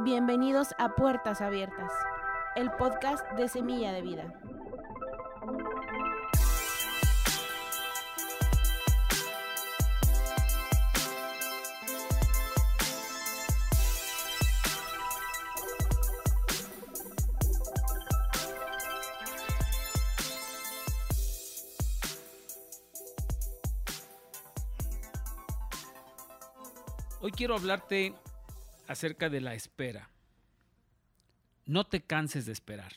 Bienvenidos a Puertas Abiertas, el podcast de Semilla de Vida. Hoy quiero hablarte acerca de la espera. No te canses de esperar.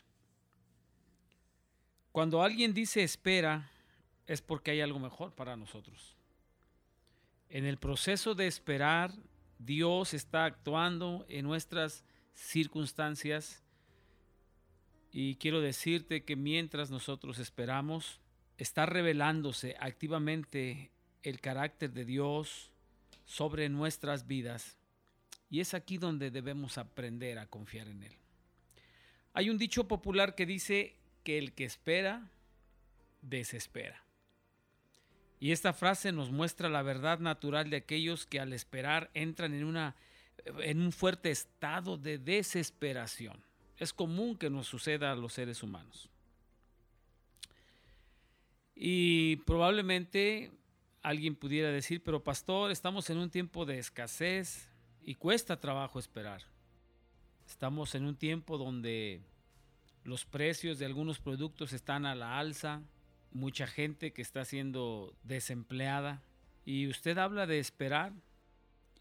Cuando alguien dice espera, es porque hay algo mejor para nosotros. En el proceso de esperar, Dios está actuando en nuestras circunstancias y quiero decirte que mientras nosotros esperamos, está revelándose activamente el carácter de Dios, sobre nuestras vidas y es aquí donde debemos aprender a confiar en Él. Hay un dicho popular que dice que el que espera, desespera. Y esta frase nos muestra la verdad natural de aquellos que al esperar entran en, una, en un fuerte estado de desesperación. Es común que nos suceda a los seres humanos. Y probablemente alguien pudiera decir, pero pastor, estamos en un tiempo de escasez y cuesta trabajo esperar. Estamos en un tiempo donde los precios de algunos productos están a la alza, mucha gente que está siendo desempleada y usted habla de esperar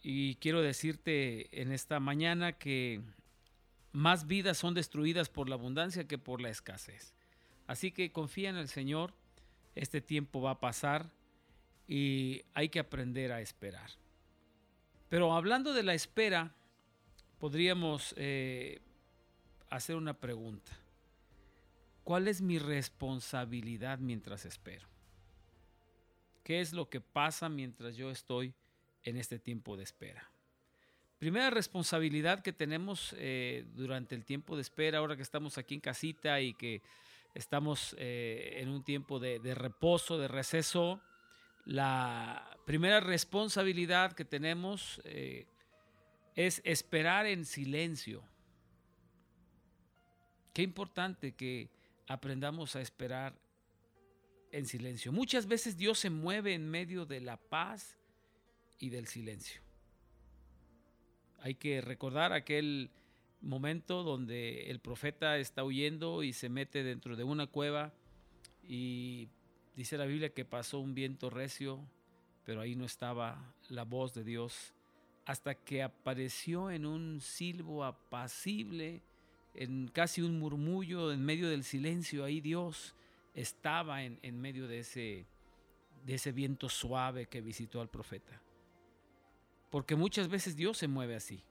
y quiero decirte en esta mañana que más vidas son destruidas por la abundancia que por la escasez. Así que confía en el Señor, este tiempo va a pasar y hay que aprender a esperar. Pero hablando de la espera, podríamos eh, hacer una pregunta. ¿Cuál es mi responsabilidad mientras espero? ¿Qué es lo que pasa mientras yo estoy en este tiempo de espera? Primera responsabilidad que tenemos eh, durante el tiempo de espera, ahora que estamos aquí en casita y que estamos eh, en un tiempo de reposo, de receso, la primera responsabilidad que tenemos eh, es esperar en silencio. Qué importante que aprendamos a esperar en silencio. Muchas veces Dios se mueve en medio de la paz y del silencio. Hay que recordar aquel momento donde el profeta está huyendo y se mete dentro de una cueva y Dice la Biblia que pasó un viento recio, pero ahí no estaba la voz de Dios, hasta que apareció en un silbo apacible, en casi un murmullo, en medio del silencio, ahí Dios estaba en, en medio de ese, de ese viento suave que visitó al profeta. Porque muchas veces Dios se mueve así.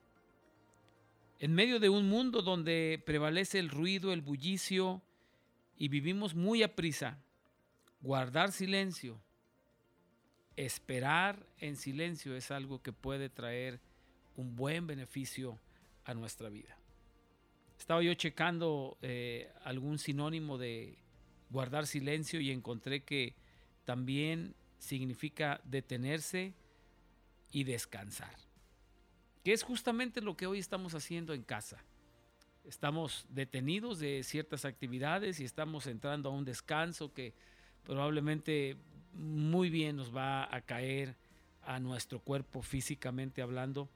En medio de un mundo donde prevalece el ruido, el bullicio, y vivimos muy a prisa, guardar silencio, esperar en silencio es algo que puede traer un buen beneficio a nuestra vida. Estaba yo checando eh, algún sinónimo de guardar silencio y encontré que también significa detenerse y descansar, que es justamente lo que hoy estamos haciendo en casa. Estamos detenidos de ciertas actividades y estamos entrando a un descanso que probablemente muy bien nos va a caer a nuestro cuerpo físicamente hablando.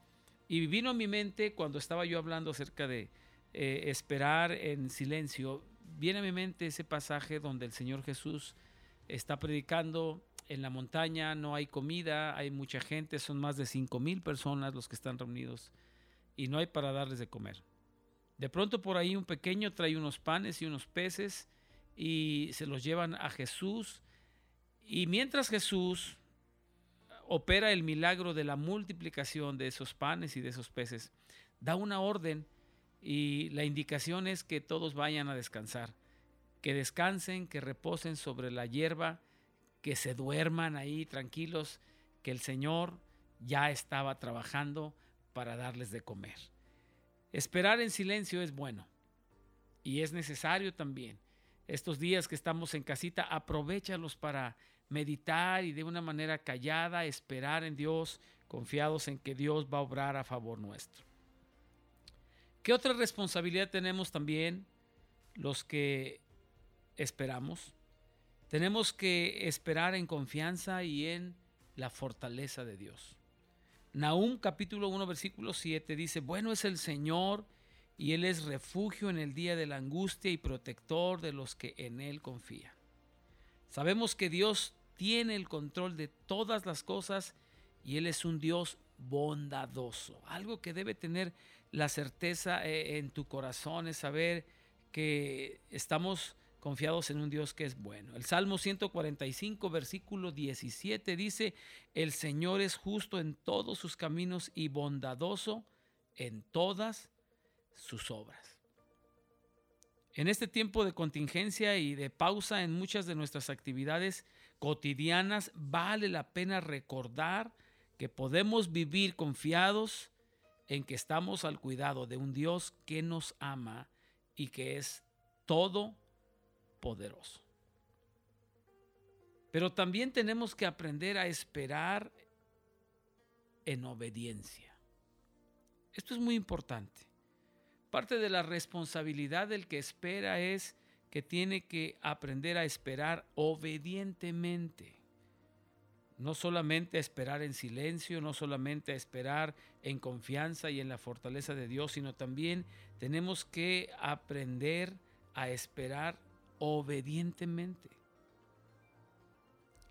Y vino a mi mente cuando estaba yo hablando acerca de eh, esperar en silencio, viene a mi mente ese pasaje donde el Señor Jesús está predicando en la montaña, no hay comida, hay mucha gente, son más de cinco mil personas los que están reunidos y no hay para darles de comer. De pronto por ahí un pequeño trae unos panes y unos peces y se los llevan a Jesús. Y mientras Jesús opera el milagro de la multiplicación de esos panes y de esos peces, da una orden y la indicación es que todos vayan a descansar, que descansen, que reposen sobre la hierba, que se duerman ahí tranquilos, que el Señor ya estaba trabajando para darles de comer. Esperar en silencio es bueno y es necesario también estos días que estamos en casita, aprovechalos para meditar y de una manera callada esperar en Dios, confiados en que Dios va a obrar a favor nuestro. ¿Qué otra responsabilidad tenemos también los que esperamos? Tenemos que esperar en confianza y en la fortaleza de Dios. Nahum capítulo 1 versículo 7 dice, bueno es el Señor y Él es refugio en el día de la angustia y protector de los que en Él confían. Sabemos que Dios tiene el control de todas las cosas y Él es un Dios bondadoso. Algo que debe tener la certeza eh, en tu corazón es saber que estamos confiados en un Dios que es bueno. El Salmo 145, versículo 17 dice, el Señor es justo en todos sus caminos y bondadoso en todas sus obras. En este tiempo de contingencia y de pausa en muchas de nuestras actividades cotidianas, vale la pena recordar que podemos vivir confiados en que estamos al cuidado de un Dios que nos ama y que es todo poderoso. Pero también tenemos que aprender a esperar en obediencia. Esto es muy importante. Parte de la responsabilidad del que espera es que tiene que aprender a esperar obedientemente. No solamente a esperar en silencio, no solamente a esperar en confianza y en la fortaleza de Dios, sino también tenemos que aprender a esperar obedientemente.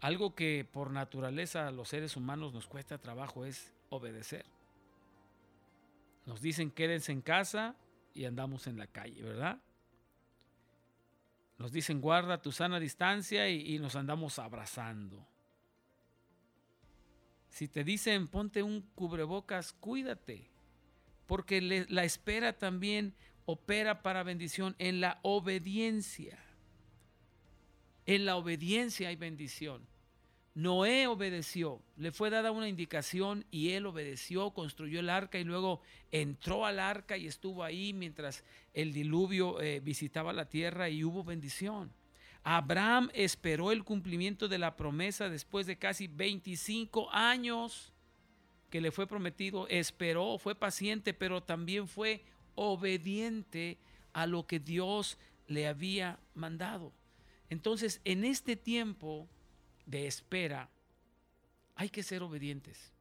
Algo que por naturaleza a los seres humanos nos cuesta trabajo es obedecer. Nos dicen quédense en casa y andamos en la calle, ¿verdad? Nos dicen guarda tu sana distancia y, nos andamos abrazando. Si te dicen ponte un cubrebocas, cuídate, porque la espera también opera para bendición en la obediencia. En la obediencia hay bendición. Noé obedeció, le fue dada una indicación y él obedeció, construyó el arca y luego entró al arca y estuvo ahí mientras el diluvio eh, visitaba la tierra y hubo bendición. Abraham esperó el cumplimiento de la promesa después de casi 25 años que le fue prometido. Esperó, fue paciente, pero también fue obediente a lo que Dios le había mandado. Entonces, en este tiempo de espera, hay que ser obedientes.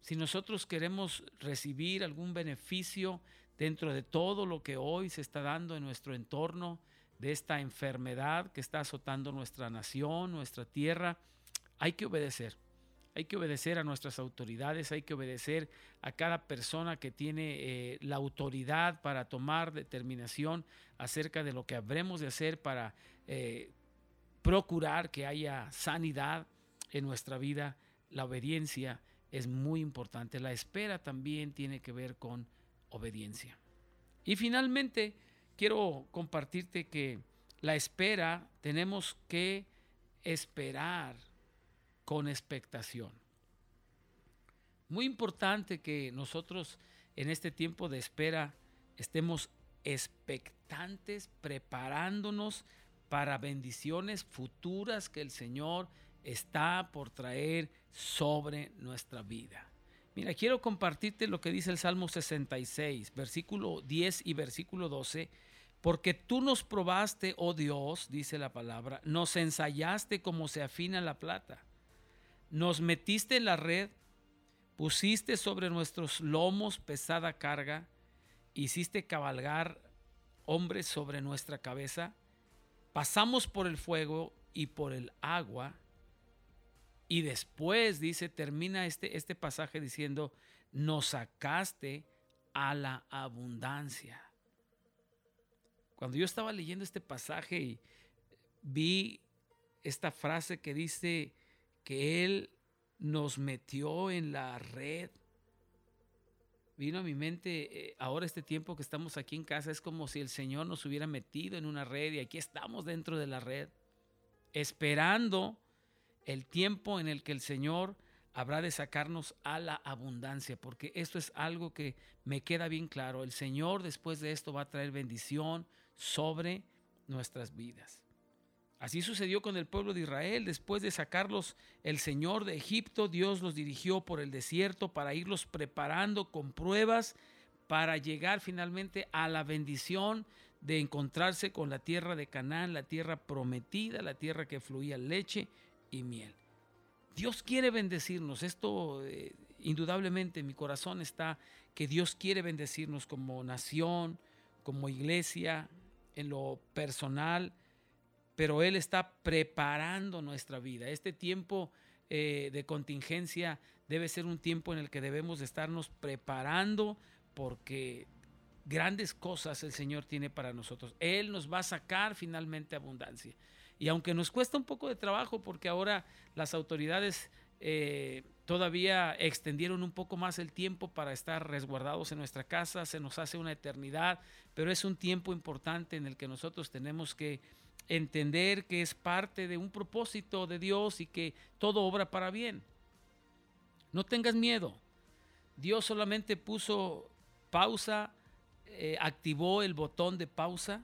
Si nosotros queremos recibir algún beneficio dentro de todo lo que hoy se está dando en nuestro entorno, de esta enfermedad que está azotando nuestra nación, nuestra tierra, hay que obedecer. Hay que obedecer a nuestras autoridades, hay que obedecer a cada persona que tiene eh, la autoridad para tomar determinación acerca de lo que habremos de hacer para eh, procurar que haya sanidad en nuestra vida. La obediencia es muy importante. La espera también tiene que ver con obediencia. Y finalmente, quiero compartirte que la espera tenemos que esperar con expectación. Muy importante que nosotros en este tiempo de espera estemos expectantes, preparándonos para bendiciones futuras que el Señor está por traer sobre nuestra vida. Mira, quiero compartirte lo que dice el Salmo 66, versículo 10 y versículo 12. Porque tú nos probaste, oh Dios, dice la palabra, nos ensayaste como se afina la plata nos metiste en la red, pusiste sobre nuestros lomos pesada carga, hiciste cabalgar hombres sobre nuestra cabeza, pasamos por el fuego y por el agua, y después dice, termina este, este pasaje diciendo, nos sacaste a la abundancia. Cuando yo estaba leyendo este pasaje y vi esta frase que dice, que Él nos metió en la red. Vino a mi mente eh, ahora este tiempo que estamos aquí en casa, es como si el Señor nos hubiera metido en una red y aquí estamos dentro de la red, esperando el tiempo en el que el Señor habrá de sacarnos a la abundancia, porque esto es algo que me queda bien claro. El Señor después de esto va a traer bendición sobre nuestras vidas. Así sucedió con el pueblo de Israel. Después de sacarlos el Señor de Egipto, Dios los dirigió por el desierto para irlos preparando con pruebas para llegar finalmente a la bendición de encontrarse con la tierra de Canaán, la tierra prometida, la tierra que fluía leche y miel. Dios quiere bendecirnos. Esto eh, indudablemente en mi corazón está que Dios quiere bendecirnos como nación, como iglesia, en lo personal, pero Él está preparando nuestra vida. Este tiempo eh, de contingencia debe ser un tiempo en el que debemos estarnos preparando porque grandes cosas el Señor tiene para nosotros. Él nos va a sacar finalmente abundancia. Y aunque nos cuesta un poco de trabajo porque ahora las autoridades eh, todavía extendieron un poco más el tiempo para estar resguardados en nuestra casa, se nos hace una eternidad, pero es un tiempo importante en el que nosotros tenemos que entender que es parte de un propósito de Dios y que todo obra para bien. No tengas miedo. Dios solamente puso pausa, eh, activó el botón de pausa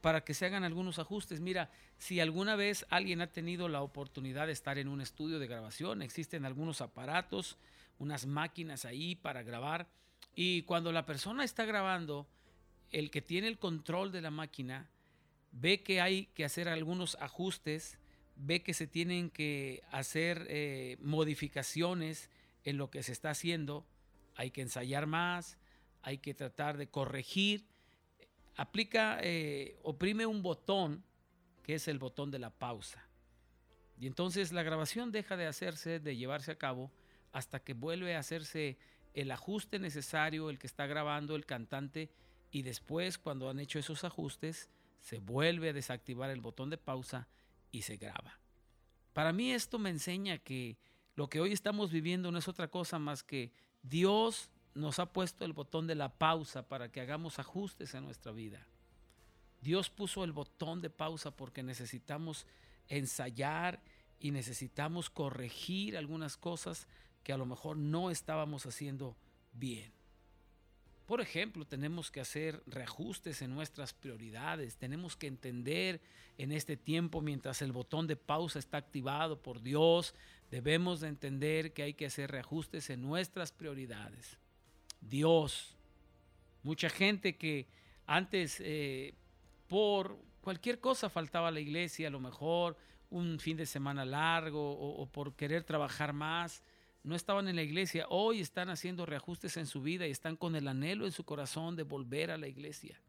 para que se hagan algunos ajustes. Mira, si alguna vez alguien ha tenido la oportunidad de estar en un estudio de grabación, existen algunos aparatos, unas máquinas ahí para grabar y cuando la persona está grabando, el que tiene el control de la máquina ve que hay que hacer algunos ajustes, ve que se tienen que hacer eh, modificaciones en lo que se está haciendo, hay que ensayar más, hay que tratar de corregir, aplica, eh, oprime un botón que es el botón de la pausa. Y entonces la grabación deja de hacerse, de llevarse a cabo, hasta que vuelve a hacerse el ajuste necesario, el que está grabando el cantante, y después cuando han hecho esos ajustes, se vuelve a desactivar el botón de pausa y se graba. Para mí esto me enseña que lo que hoy estamos viviendo no es otra cosa más que Dios nos ha puesto el botón de la pausa para que hagamos ajustes en nuestra vida. Dios puso el botón de pausa porque necesitamos ensayar y necesitamos corregir algunas cosas que a lo mejor no estábamos haciendo bien. Por ejemplo, tenemos que hacer reajustes en nuestras prioridades, tenemos que entender en este tiempo mientras el botón de pausa está activado por Dios, debemos de entender que hay que hacer reajustes en nuestras prioridades. Dios, mucha gente que antes eh, por cualquier cosa faltaba a la iglesia, a lo mejor un fin de semana largo o por querer trabajar más, no estaban en la iglesia, hoy están haciendo reajustes en su vida y están con el anhelo en su corazón de volver a la iglesia.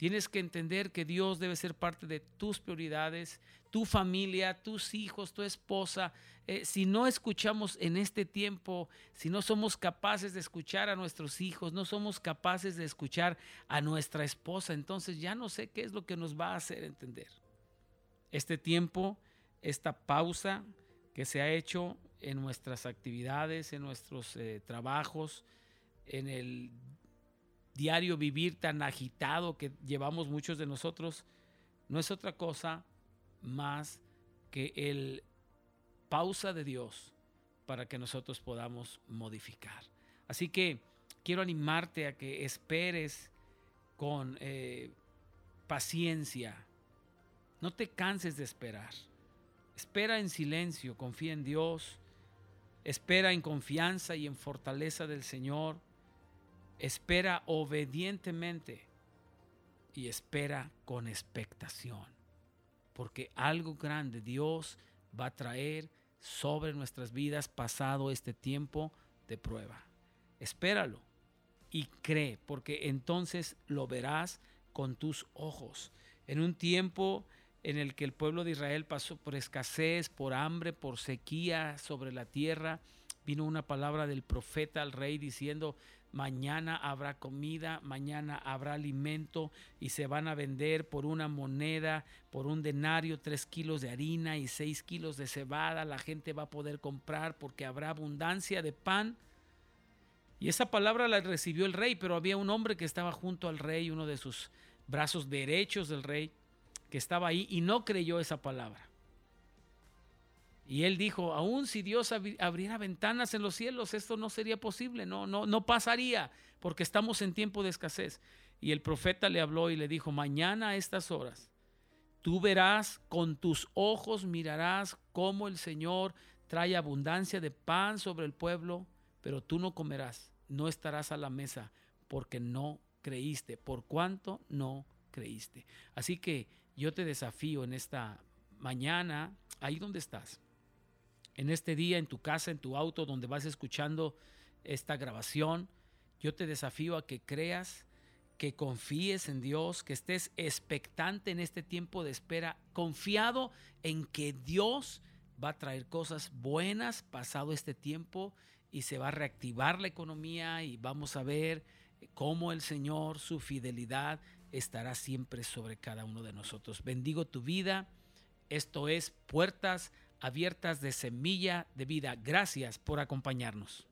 Tienes que entender que Dios debe ser parte de tus prioridades, tu familia, tus hijos, tu esposa. Eh, si no escuchamos en este tiempo, si no somos capaces de escuchar a nuestros hijos, no somos capaces de escuchar a nuestra esposa, entonces ya no sé qué es lo que nos va a hacer entender. Este tiempo, esta pausa que se ha hecho en nuestras actividades, en nuestros eh, trabajos, en el diario vivir tan agitado que llevamos muchos de nosotros, no es otra cosa más que el pausa de Dios para que nosotros podamos modificar. Así que quiero animarte a que esperes con eh, paciencia. No te canses de esperar. Espera en silencio, confía en Dios, espera en confianza y en fortaleza del Señor, espera obedientemente y espera con expectación, porque algo grande Dios va a traer sobre nuestras vidas pasado este tiempo de prueba. Espéralo y cree, porque entonces lo verás con tus ojos. En un tiempo en el que el pueblo de Israel pasó por escasez, por hambre, por sequía sobre la tierra, vino una palabra del profeta al rey diciendo, mañana habrá comida, mañana habrá alimento y se van a vender por una moneda, por un denario, tres kilos de harina y seis kilos de cebada, la gente va a poder comprar porque habrá abundancia de pan. Y esa palabra la recibió el rey, pero había un hombre que estaba junto al rey, uno de sus brazos derechos del rey, que estaba ahí y no creyó esa palabra. Y él dijo, aún si Dios abriera ventanas en los cielos, esto no sería posible, no, no, no pasaría, porque estamos en tiempo de escasez. Y el profeta le habló y le dijo, mañana a estas horas, Tú verás, con tus ojos mirarás cómo el Señor trae abundancia de pan sobre el pueblo, pero tú no comerás, no estarás a la mesa, porque no creíste, por cuanto no creíste. Así que yo te desafío en esta mañana, ahí donde estás, en este día, en tu casa, en tu auto, donde vas escuchando esta grabación, yo te desafío a que creas, que confíes en Dios, que estés expectante en este tiempo de espera, confiado en que Dios va a traer cosas buenas pasado este tiempo y se va a reactivar la economía y vamos a ver cómo el Señor, su fidelidad estará siempre sobre cada uno de nosotros. Bendigo tu vida. Esto es Puertas Abiertas de Semilla de Vida. Gracias por acompañarnos.